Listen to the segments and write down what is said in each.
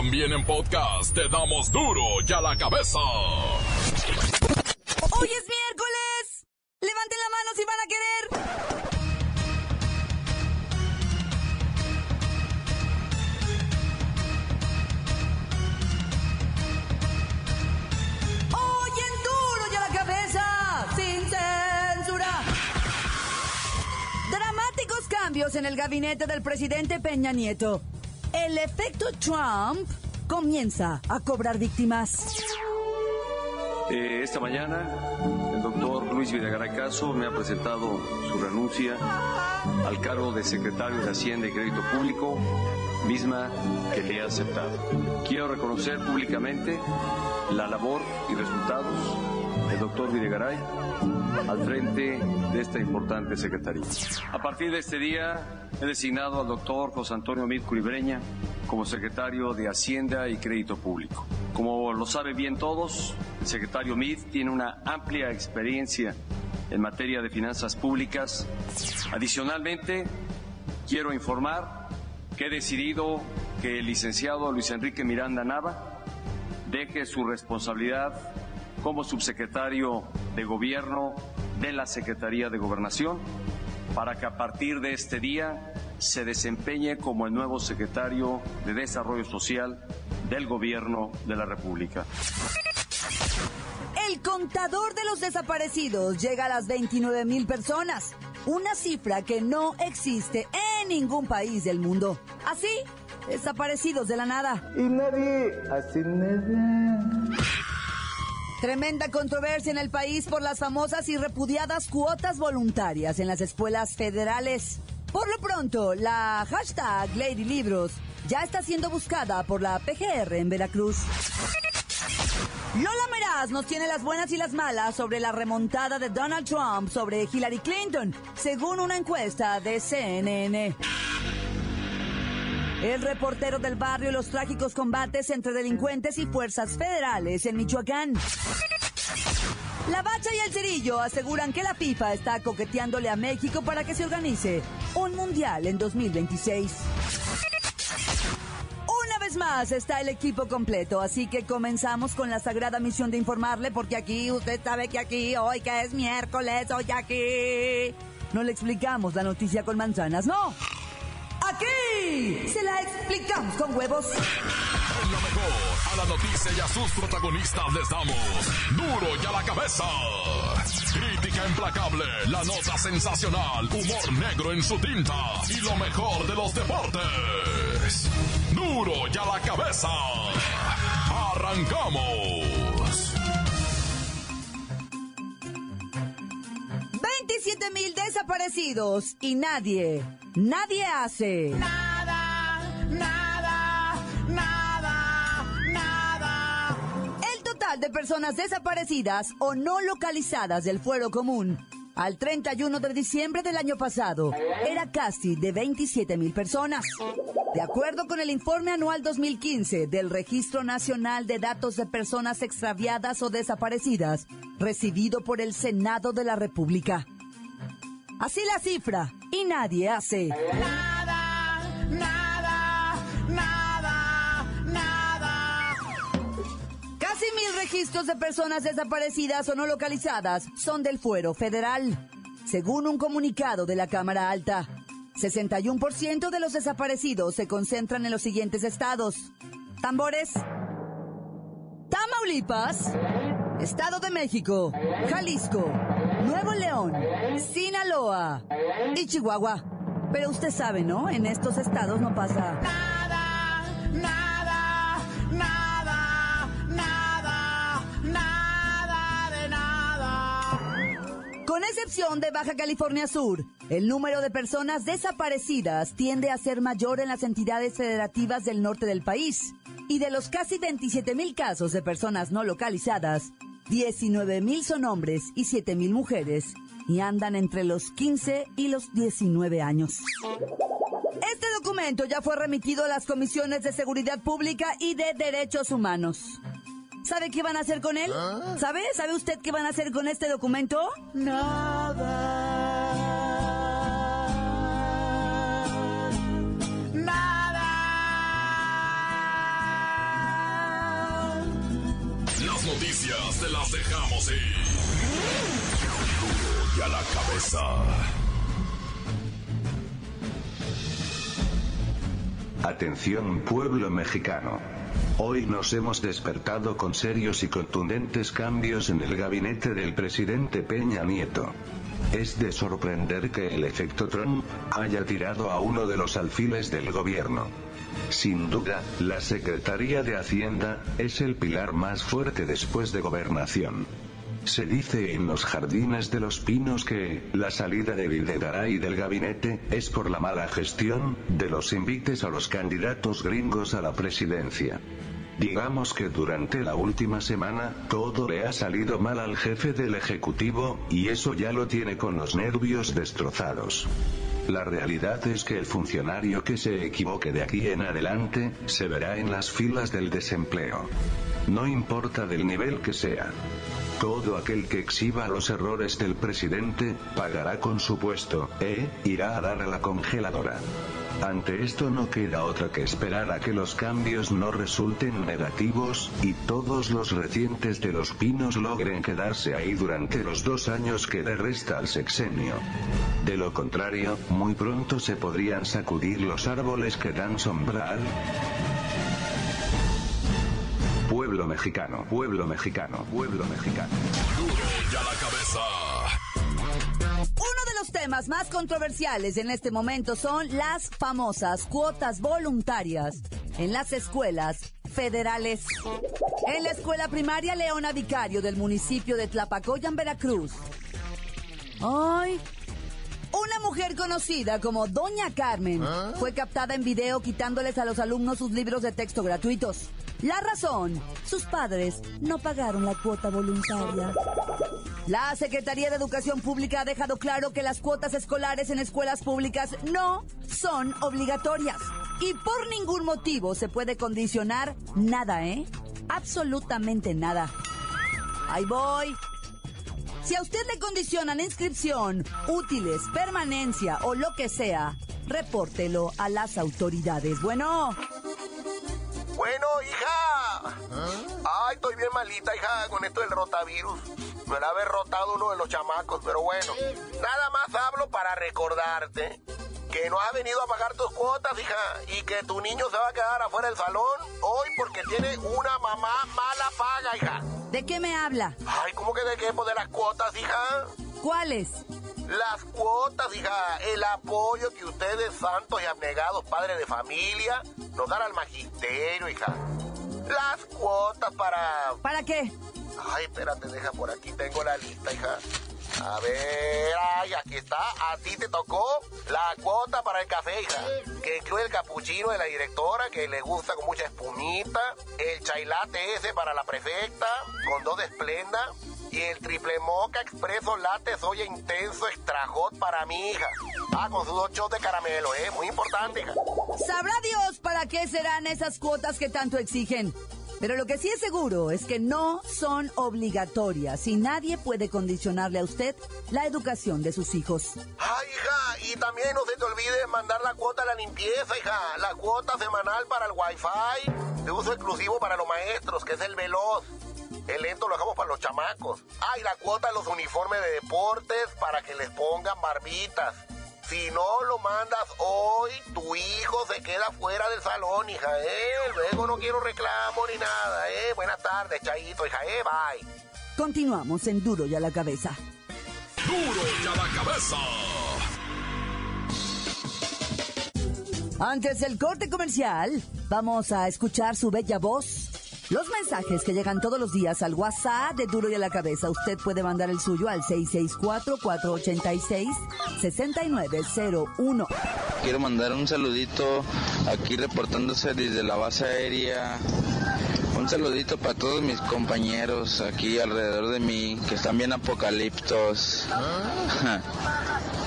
También en podcast te damos duro y a la cabeza. Hoy es miércoles. Levanten la mano si van a querer. Hoy en duro y a la cabeza, sin censura. Dramáticos cambios en el gabinete del presidente Peña Nieto. El efecto Trump comienza a cobrar víctimas. Eh, esta mañana el doctor Luis Videgaray Caso me ha presentado su renuncia al cargo de secretario de Hacienda y Crédito Público, misma que le he aceptado. Quiero reconocer públicamente la labor y resultados del doctor Videgaray al frente de esta importante secretaría. A partir de este día he designado al doctor José Antonio Mid Curibreña como secretario de Hacienda y Crédito Público. Como lo saben bien todos, el secretario Mid tiene una amplia experiencia en materia de finanzas públicas. Adicionalmente, quiero informar que he decidido que el licenciado Luis Enrique Miranda Nava deje su responsabilidad como subsecretario de Gobierno de la Secretaría de Gobernación para que a partir de este día se desempeñe como el nuevo secretario de Desarrollo Social del Gobierno de la República. El contador de los desaparecidos llega a las 29 mil personas, una cifra que no existe en ningún país del mundo. Así, desaparecidos de la nada. Y nadie hace nada. Tremenda controversia en el país por las famosas y repudiadas cuotas voluntarias en las escuelas federales. Por lo pronto, la hashtag Lady Libros ya está siendo buscada por la PGR en Veracruz. Lola Meraz nos tiene las buenas y las malas sobre la remontada de Donald Trump sobre Hillary Clinton, según una encuesta de CNN. El reportero del barrio los trágicos combates entre delincuentes y fuerzas federales en Michoacán. La Bacha y el Cerillo aseguran que la FIFA está coqueteándole a México para que se organice un mundial en 2026. Una vez más está el equipo completo, así que comenzamos con la sagrada misión de informarle, porque aquí usted sabe que aquí, hoy que es miércoles, hoy aquí. No le explicamos la noticia con manzanas, no. Se la explicamos con huevos. En lo mejor, a la noticia y a sus protagonistas les damos duro y a la cabeza. Crítica implacable, la nota sensacional, humor negro en su tinta y lo mejor de los deportes. Duro y a la cabeza. Arrancamos. 27 mil desaparecidos y nadie, nadie hace. Nada, personas desaparecidas o no localizadas del fuero común al 31 de diciembre del año pasado era casi de 27 mil personas. De acuerdo con el informe anual 2015 del Registro Nacional de Datos de Personas Extraviadas o Desaparecidas, recibido por el Senado de la República. Así la cifra, y nadie hace. Nada, nada, registros de personas desaparecidas o no localizadas son del fuero federal. Según un comunicado de la Cámara Alta, 61% de los desaparecidos se concentran en los siguientes estados. Tambores, Tamaulipas, Estado de México, Jalisco, Nuevo León, Sinaloa y Chihuahua. Pero usted sabe, ¿no? En estos estados no pasa Con excepción de Baja California Sur, el número de personas desaparecidas tiende a ser mayor en las entidades federativas del norte del país. Y de los casi 27 mil casos de personas no localizadas, 19 mil son hombres y 7 mil mujeres, y andan entre los 15 y los 19 años. Este documento ya fue remitido a las comisiones de Seguridad Pública y de Derechos Humanos. ¿Sabe qué van a hacer con él? ¿Ah? ¿Sabe? ¿Sabe usted qué van a hacer con este documento? Nada. Nada. Las noticias te las dejamos ir. Y a la cabeza. Atención pueblo mexicano. Hoy nos hemos despertado con serios y contundentes cambios en el gabinete del presidente Peña Nieto. Es de sorprender que el efecto Trump haya tirado a uno de los alfiles del gobierno. Sin duda, la Secretaría de Hacienda es el pilar más fuerte después de gobernación. Se dice en los jardines de los pinos que la salida de Videgaray del gabinete es por la mala gestión de los invites a los candidatos gringos a la presidencia. Digamos que durante la última semana, todo le ha salido mal al jefe del Ejecutivo, y eso ya lo tiene con los nervios destrozados. La realidad es que el funcionario que se equivoque de aquí en adelante, se verá en las filas del desempleo. No importa del nivel que sea. Todo aquel que exhiba los errores del presidente, pagará con su puesto, e irá a dar a la congeladora. Ante esto no queda otra que esperar a que los cambios no resulten negativos, y todos los recientes de los pinos logren quedarse ahí durante los dos años que le resta al sexenio. De lo contrario, muy pronto se podrían sacudir los árboles que dan sombra al pueblo mexicano, pueblo mexicano, pueblo mexicano. La cabeza. Los temas más controversiales en este momento son las famosas cuotas voluntarias en las escuelas federales. En la escuela primaria Leona Vicario del municipio de Tlapacoyan, Veracruz. Ay, una mujer conocida como Doña Carmen fue captada en video quitándoles a los alumnos sus libros de texto gratuitos. La razón, sus padres no pagaron la cuota voluntaria. La Secretaría de Educación Pública ha dejado claro que las cuotas escolares en escuelas públicas no son obligatorias y por ningún motivo se puede condicionar nada, ¿eh? Absolutamente nada. Ahí voy. Si a usted le condicionan inscripción, útiles, permanencia o lo que sea, repórtelo a las autoridades. Bueno, Bueno, hija. Ay, estoy bien malita, hija, con esto del rotavirus. Me la haber rotado uno de los chamacos, pero bueno. Nada más hablo para recordarte que no has venido a pagar tus cuotas, hija, y que tu niño se va a quedar afuera del salón hoy porque tiene una mamá mala paga, hija. ¿de qué me habla? Ay, ¿cómo que de qué? Pues de las cuotas, hija. ¿Cuáles? Las cuotas, hija, el apoyo que ustedes, santos y abnegados padres de familia, nos dan al magisterio, hija. Las cuotas para... ¿Para qué? Ay, espérate, deja por aquí, tengo la lista, hija. A ver, ay, aquí está. A ti te tocó la cuota para el café, hija. Que incluye el capuchino de la directora, que le gusta con mucha espumita. El chailate ese para la prefecta, con dos de esplenda. Y el triple moca expreso latte soya intenso extra hot para mi hija. Ah, con sus dos shots de caramelo, ¿eh? Muy importante, hija. Sabrá Dios para qué serán esas cuotas que tanto exigen. Pero lo que sí es seguro es que no son obligatorias y nadie puede condicionarle a usted la educación de sus hijos. Ay, hija, y también no se te olvide mandar la cuota a la limpieza, hija. La cuota semanal para el wifi, de uso exclusivo para los maestros, que es el veloz. El lento lo dejamos para los chamacos. Ay, la cuota de los uniformes de deportes para que les pongan barbitas. Si no lo mandas hoy, tu hijo se queda fuera del salón, hija, ¿eh? Luego no quiero reclamo ni nada, ¿eh? Buenas tardes, Chayito, hija, ¿eh? Bye. Continuamos en Duro y a la cabeza. Duro y a la cabeza. Antes del corte comercial, vamos a escuchar su bella voz. Los mensajes que llegan todos los días al WhatsApp de Duro y a la Cabeza, usted puede mandar el suyo al 664-486-6901. Quiero mandar un saludito aquí reportándose desde la base aérea. Un saludito para todos mis compañeros aquí alrededor de mí que están bien apocaliptos.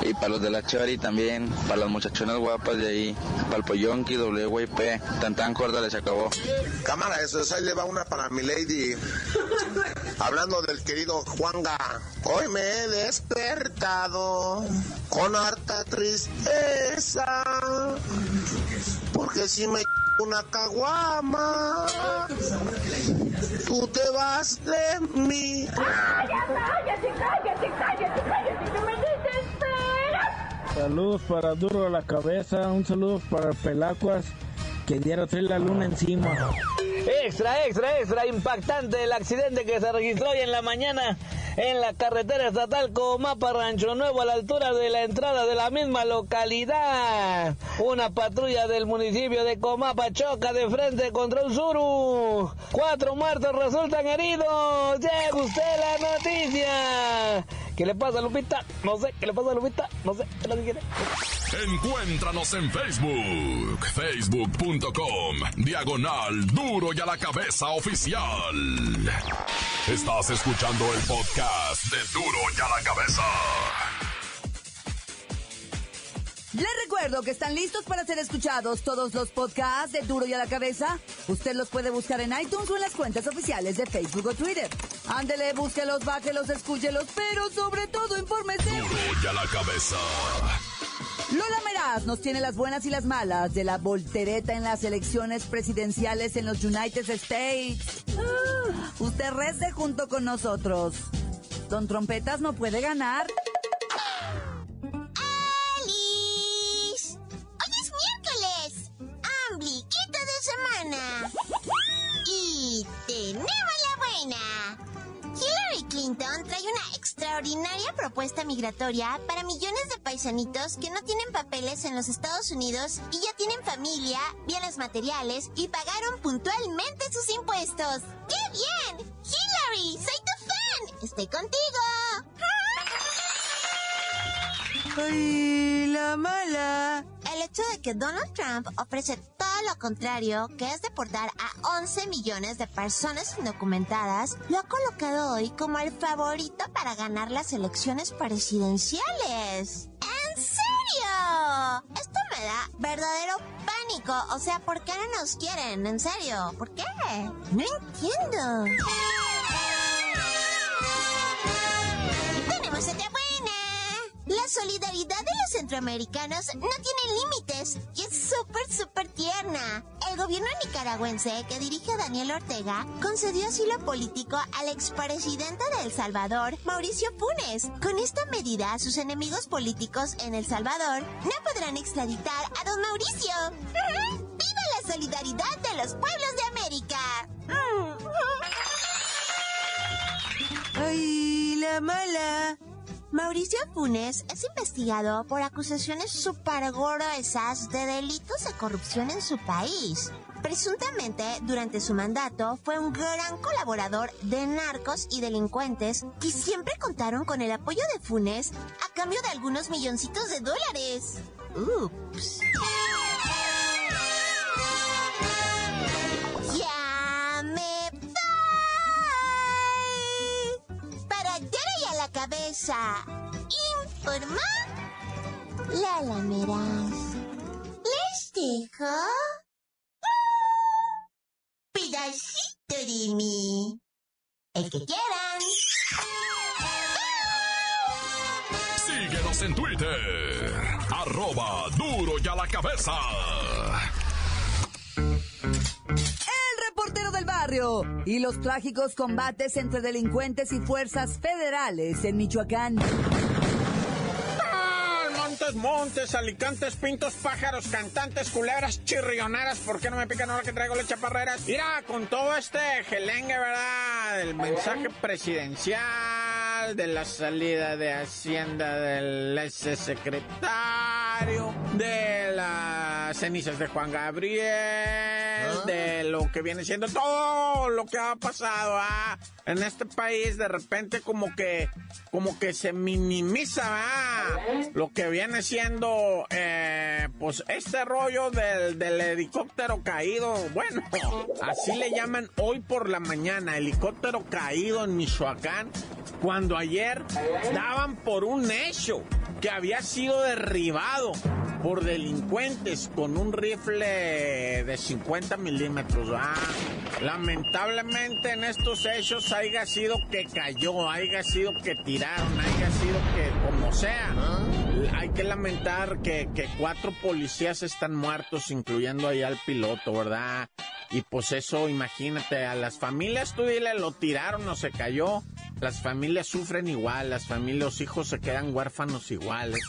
y para los de la Chori también, para las muchachonas guapas de ahí, para el Poyonki, WYP, tan tan corta les acabó. Cámara, eso es, ahí le va una para mi lady. Hablando del querido Juanga. Hoy me he despertado con harta tristeza. Porque si me una caguama, tú te vas de mí. ¡Cállate, cállate, cállate, cállate! Saludos para Duro a la Cabeza, un saludo para Pelacuas, que diario trae la luna encima. Extra, extra, extra, impactante el accidente que se registró hoy en la mañana en la carretera estatal Comapa Rancho Nuevo a la altura de la entrada de la misma localidad. Una patrulla del municipio de Comapa choca de frente contra un suru. Cuatro muertos resultan heridos. Llega usted la noticia. ¿Qué le pasa, Lupita? No sé. ¿Qué le pasa, Lupita? No sé. ¿Qué lo que quiere? Encuéntranos en Facebook, facebook.com, diagonal duro y a la cabeza oficial. Estás escuchando el podcast de duro y a la cabeza. Les recuerdo que están listos para ser escuchados todos los podcasts de Duro y a la Cabeza. Usted los puede buscar en iTunes o en las cuentas oficiales de Facebook o Twitter. Ándele, búsquelos, bájelos, escúchelos, pero sobre todo infórmese. Duro y a la cabeza. Lola Meraz nos tiene las buenas y las malas de la voltereta en las elecciones presidenciales en los United States. Ah, usted rece junto con nosotros. Don Trompetas no puede ganar. Propuesta migratoria para millones de paisanitos que no tienen papeles en los Estados Unidos y ya tienen familia, bienes materiales y pagaron puntualmente sus impuestos. ¡Qué bien! Hillary, soy tu fan. Estoy contigo. ¡Ay, la mala! El hecho de que Donald Trump ofrece todo lo contrario, que es deportar a 11 millones de personas indocumentadas, lo ha colocado hoy como el favorito para ganar las elecciones presidenciales. ¿En serio? Esto me da verdadero pánico. O sea, ¿por qué no nos quieren? ¿En serio? ¿Por qué? No entiendo. La solidaridad de los centroamericanos no tiene límites y es súper, súper tierna. El gobierno nicaragüense que dirige Daniel Ortega concedió asilo político al expresidente de El Salvador, Mauricio Funes. Con esta medida, sus enemigos políticos en El Salvador no podrán extraditar a don Mauricio. ¡Viva la solidaridad de los pueblos de América! ¡Ay, la mala! Mauricio Funes es investigado por acusaciones súper gruesas de delitos de corrupción en su país. Presuntamente, durante su mandato, fue un gran colaborador de narcos y delincuentes que siempre contaron con el apoyo de Funes a cambio de algunos milloncitos de dólares. Ups. La cabeza. Informa Lala Meraz. Les dejo pedacito de mí. El que quieran. Síguenos en Twitter. Arroba duro y a la cabeza. Y los trágicos combates entre delincuentes y fuerzas federales en Michoacán. Montes, montes, alicantes, pintos, pájaros, cantantes, culebras, chirrioneras. ¿Por qué no me pican ahora que traigo las chaparreras? Mira, con todo este gelengue, ¿verdad? Del mensaje presidencial, de la salida de Hacienda del ex secretario, de las cenizas de Juan Gabriel, de lo que viene siendo todo lo que ha pasado ¿ah? en este país. De repente, como que, como que se minimiza ¿ah? lo que viene siendo, eh, pues, este rollo del, del helicóptero caído. Bueno, así le llaman hoy por la mañana, helicóptero caído en Michoacán, cuando ayer daban por un hecho que había sido derribado por delincuentes con un rifle de 50 milímetros. Ah, lamentablemente en estos hechos haya sido que cayó, haya sido que tiraron, haya sido que como sea. hay que lamentar que, que cuatro policías están muertos, incluyendo ahí al piloto, ¿verdad? Y pues eso, imagínate, a las familias, tú dile, lo tiraron o se cayó. Las familias sufren igual, las familias, los hijos se quedan huérfanos iguales.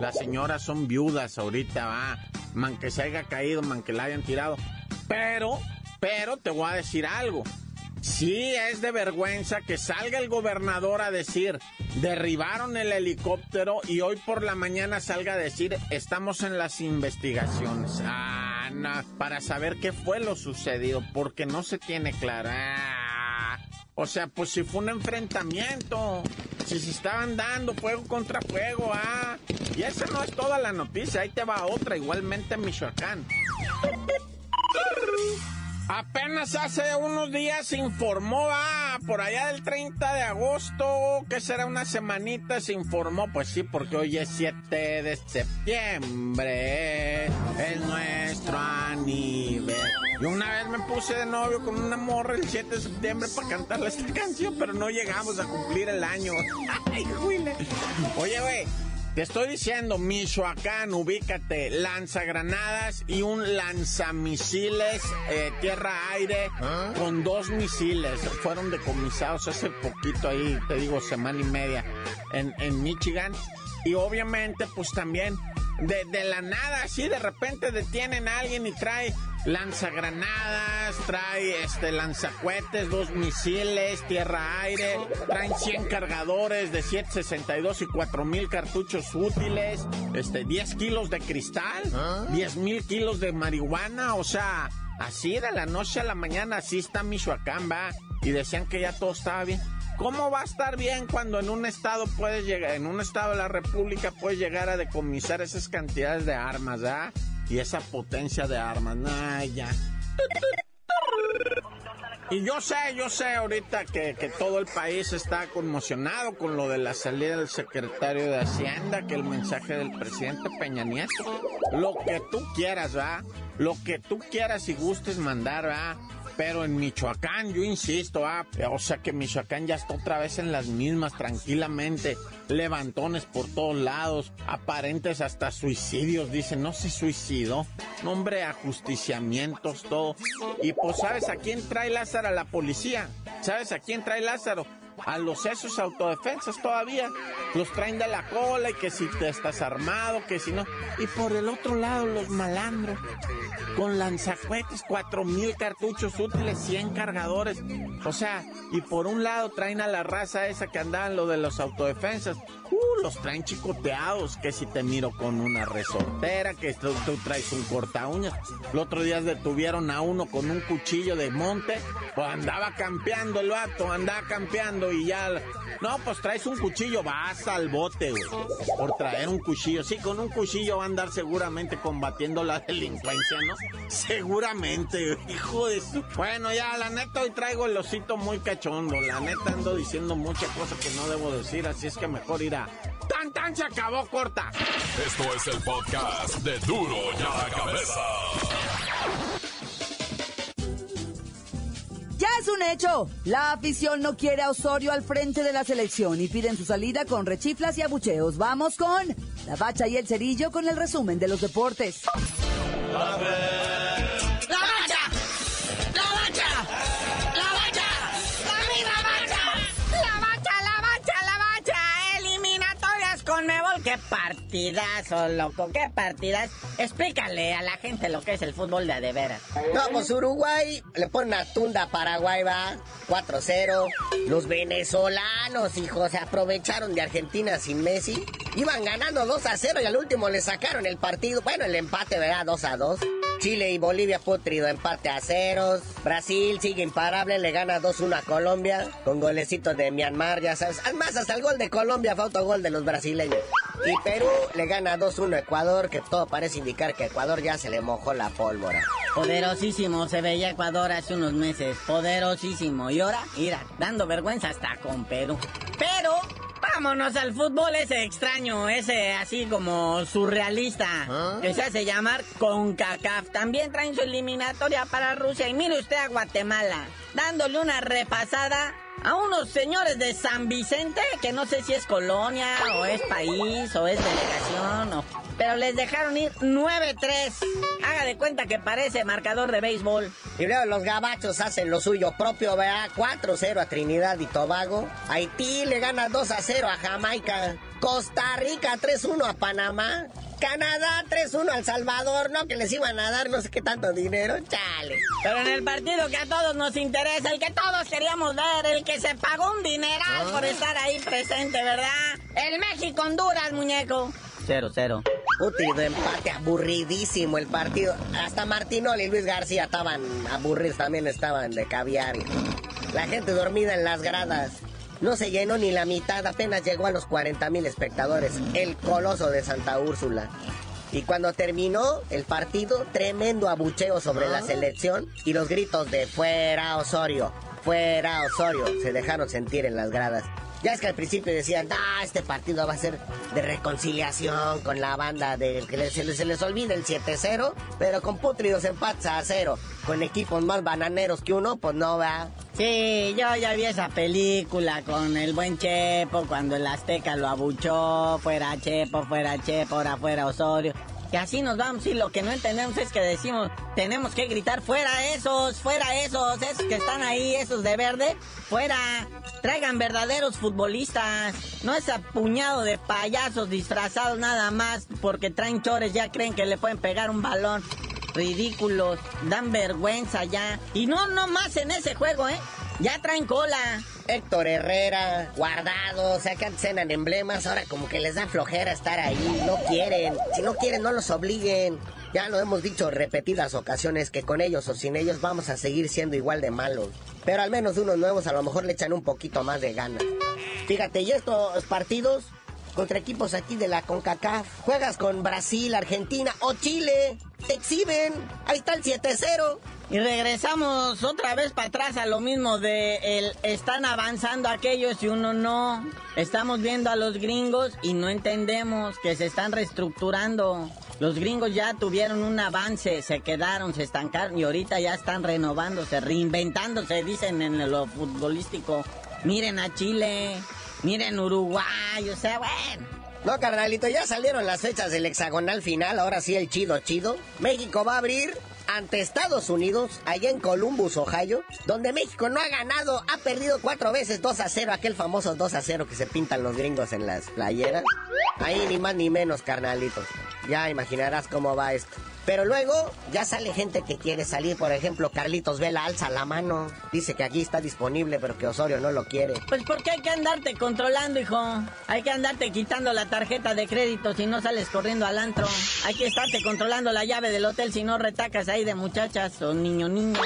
Las señoras son viudas ahorita, va. Man que se haya caído, man que la hayan tirado. Pero, pero te voy a decir algo. Sí, es de vergüenza que salga el gobernador a decir, derribaron el helicóptero y hoy por la mañana salga a decir, estamos en las investigaciones. Ah, no, para saber qué fue lo sucedido, porque no se tiene clara. Ah, o sea, pues si fue un enfrentamiento, si se estaban dando fuego contra fuego, ah. Y esa no es toda la noticia, ahí te va otra, igualmente en Michoacán. Apenas hace unos días informó, ah, por allá del 30 de agosto, que será una semanita, se informó, pues sí, porque hoy es 7 de septiembre, es nuestro aniversario. Y una vez me puse de novio con una morra el 7 de septiembre para cantarle esta canción, pero no llegamos a cumplir el año. Ay, Oye, güey. Te estoy diciendo, Michoacán, ubícate, lanzagranadas y un lanzamisiles eh, tierra-aire ¿Ah? con dos misiles. Fueron decomisados hace poquito ahí, te digo, semana y media, en, en Michigan. Y obviamente, pues también, de, de la nada, así de repente detienen a alguien y trae lanzagranadas, trae este lanzacuetes, dos misiles, tierra-aire, traen 100 cargadores de 762 y 4000 cartuchos útiles, este 10 kilos de cristal, 10 mil kilos de marihuana, o sea, así de la noche a la mañana, así está Michoacán, va, y decían que ya todo estaba bien. ¿Cómo va a estar bien cuando en un estado puedes llegar, en un estado de la República puedes llegar a decomisar esas cantidades de armas, ¿ah? Y esa potencia de armas. Ya. Y yo sé, yo sé ahorita que, que, todo el país está conmocionado con lo de la salida del secretario de Hacienda, que el mensaje del presidente Peña Nieto. Lo que tú quieras, ¿va? Lo que tú quieras y gustes mandar, ¿va? Pero en Michoacán, yo insisto, ah, o sea que Michoacán ya está otra vez en las mismas, tranquilamente. Levantones por todos lados, aparentes hasta suicidios, dicen, no se suicidó. Nombre, ajusticiamientos, todo. Y pues, ¿sabes a quién trae Lázaro? A la policía. ¿Sabes a quién trae Lázaro? A los esos autodefensas todavía. Los traen de la cola y que si te estás armado, que si no. Y por el otro lado, los malandros. Con lanzacuetes, cuatro mil cartuchos útiles, 100 cargadores. O sea, y por un lado traen a la raza esa que andaban lo de los autodefensas. Uh, los traen chicoteados, que si te miro con una resortera, que tú, traes un corta uñas. El otro día detuvieron a uno con un cuchillo de monte, pues andaba campeando el vato, andaba campeando y ya... No, pues traes un cuchillo, vas al bote, güey, por traer un cuchillo. Sí, con un cuchillo va a andar seguramente combatiendo la delincuencia, ¿no? Seguramente, hijo de su... Bueno, ya, la neta, hoy traigo el osito muy cachondo. La neta ando diciendo muchas cosas que no debo decir, así es que mejor ir a... ¡Tan, tan! Se acabó corta. Esto es el podcast de Duro ya la cabeza. Es un hecho. La afición no quiere a Osorio al frente de la selección y piden su salida con rechiflas y abucheos. Vamos con la bacha y el cerillo con el resumen de los deportes. Qué partidazo, loco, qué partidas. Explícale a la gente lo que es el fútbol de. No, pues Uruguay le pone una tunda a Paraguay, va. 4-0. Los venezolanos, hijos, se aprovecharon de Argentina sin Messi. Iban ganando 2-0 y al último le sacaron el partido. Bueno, el empate, ¿verdad? 2-2. Chile y Bolivia putrido, empate a ceros. Brasil sigue imparable, le gana 2-1 a Colombia con golecitos de Myanmar, ya sabes. Además, hasta el gol de Colombia fue autogol de los brasileños. Y Perú le gana 2-1 a Ecuador, que todo parece indicar que Ecuador ya se le mojó la pólvora. Poderosísimo, se veía Ecuador hace unos meses. Poderosísimo. Y ahora, mira, dando vergüenza hasta con Perú. Pero Vámonos al fútbol ese extraño, ese así como surrealista, ¿Ah? que se hace llamar CONCACAF. También traen su eliminatoria para Rusia. Y mire usted a Guatemala, dándole una repasada a unos señores de San Vicente, que no sé si es colonia o es país o es delegación, o, pero les dejaron ir 9-3. Haga de cuenta que parece marcador de béisbol. Y luego los gabachos hacen lo suyo propio, ¿verdad? 4-0 a Trinidad y Tobago. Haití le gana 2-0 a Jamaica. Costa Rica 3-1 a Panamá. Canadá 3-1 al Salvador, ¿no? Que les iban a dar no sé qué tanto dinero, chale. Pero en el partido que a todos nos interesa, el que todos queríamos ver, el que se pagó un dineral por estar ahí presente, ¿verdad? El México-Honduras, muñeco. 0-0. Útil empate, aburridísimo el partido. Hasta Martinoli y Luis García estaban aburridos, también estaban de caviar. La gente dormida en las gradas. No se llenó ni la mitad, apenas llegó a los 40 mil espectadores. El coloso de Santa Úrsula. Y cuando terminó el partido, tremendo abucheo sobre la selección y los gritos de fuera Osorio, fuera Osorio se dejaron sentir en las gradas. Ya es que al principio decían, ah, este partido va a ser de reconciliación con la banda del que se les, se olvida el 7-0, pero con putridos empates a cero, con equipos más bananeros que uno, pues no va. Sí, yo ya vi esa película con el buen Chepo cuando el Azteca lo abuchó, fuera Chepo, fuera Chepo, ahora fuera Osorio. Y así nos vamos y lo que no entendemos es que decimos, tenemos que gritar fuera esos, fuera esos, esos que están ahí, esos de verde, fuera. Traigan verdaderos futbolistas, no ese puñado de payasos disfrazados nada más porque traen chores, ya creen que le pueden pegar un balón. Ridículos, dan vergüenza ya. Y no, no más en ese juego, ¿eh? Ya traen cola. Héctor Herrera, Guardado, o sea que antes eran emblemas, ahora como que les da flojera estar ahí, no quieren. Si no quieren, no los obliguen. Ya lo hemos dicho repetidas ocasiones que con ellos o sin ellos vamos a seguir siendo igual de malos. Pero al menos unos nuevos a lo mejor le echan un poquito más de ganas. Fíjate, y estos partidos contra equipos aquí de la CONCACAF, juegas con Brasil, Argentina o Chile, te exhiben, ahí está el 7-0. Y regresamos otra vez para atrás a lo mismo de el están avanzando aquellos y uno no. Estamos viendo a los gringos y no entendemos que se están reestructurando. Los gringos ya tuvieron un avance, se quedaron, se estancaron y ahorita ya están renovándose, reinventándose, dicen en lo futbolístico. Miren a Chile, miren Uruguay, o sea, bueno. No, carnalito, ya salieron las fechas del hexagonal final, ahora sí el chido chido. México va a abrir ante Estados Unidos, allá en Columbus, Ohio, donde México no ha ganado, ha perdido cuatro veces 2 a 0, aquel famoso 2 a 0 que se pintan los gringos en las playeras. Ahí ni más ni menos, carnalitos. Ya imaginarás cómo va esto. Pero luego ya sale gente que quiere salir, por ejemplo, Carlitos Vela alza la mano, dice que aquí está disponible, pero que Osorio no lo quiere. Pues porque hay que andarte controlando, hijo. Hay que andarte quitando la tarjeta de crédito si no sales corriendo al antro. Hay que estarte controlando la llave del hotel si no retacas ahí de muchachas o niño niño.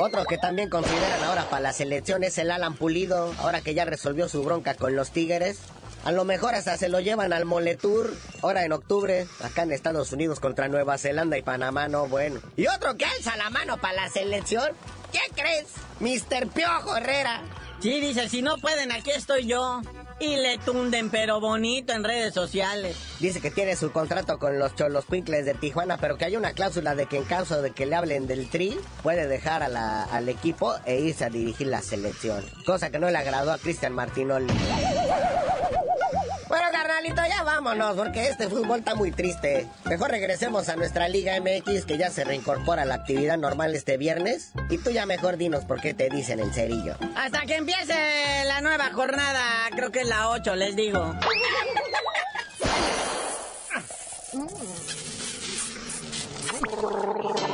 Otro que también consideran ahora para la selección es el Alan Pulido, ahora que ya resolvió su bronca con los Tigres. A lo mejor hasta se lo llevan al Moletour, ahora en octubre, acá en Estados Unidos contra Nueva Zelanda y Panamá, no bueno. Y otro que alza la mano para la selección, ¿qué crees? Mr. Piojo Herrera. Sí, dice, si no pueden, aquí estoy yo. Y le tunden, pero bonito en redes sociales. Dice que tiene su contrato con los Cholos Quincles de Tijuana, pero que hay una cláusula de que en caso de que le hablen del tri, puede dejar a la- al equipo e irse a dirigir la selección. Cosa que no le agradó a Cristian Martinoli. Vámonos, porque este fútbol está muy triste. Mejor regresemos a nuestra Liga MX, que ya se reincorpora a la actividad normal este viernes. Y tú ya mejor dinos por qué te dicen el cerillo. Hasta que empiece la nueva jornada, creo que es la 8, les digo.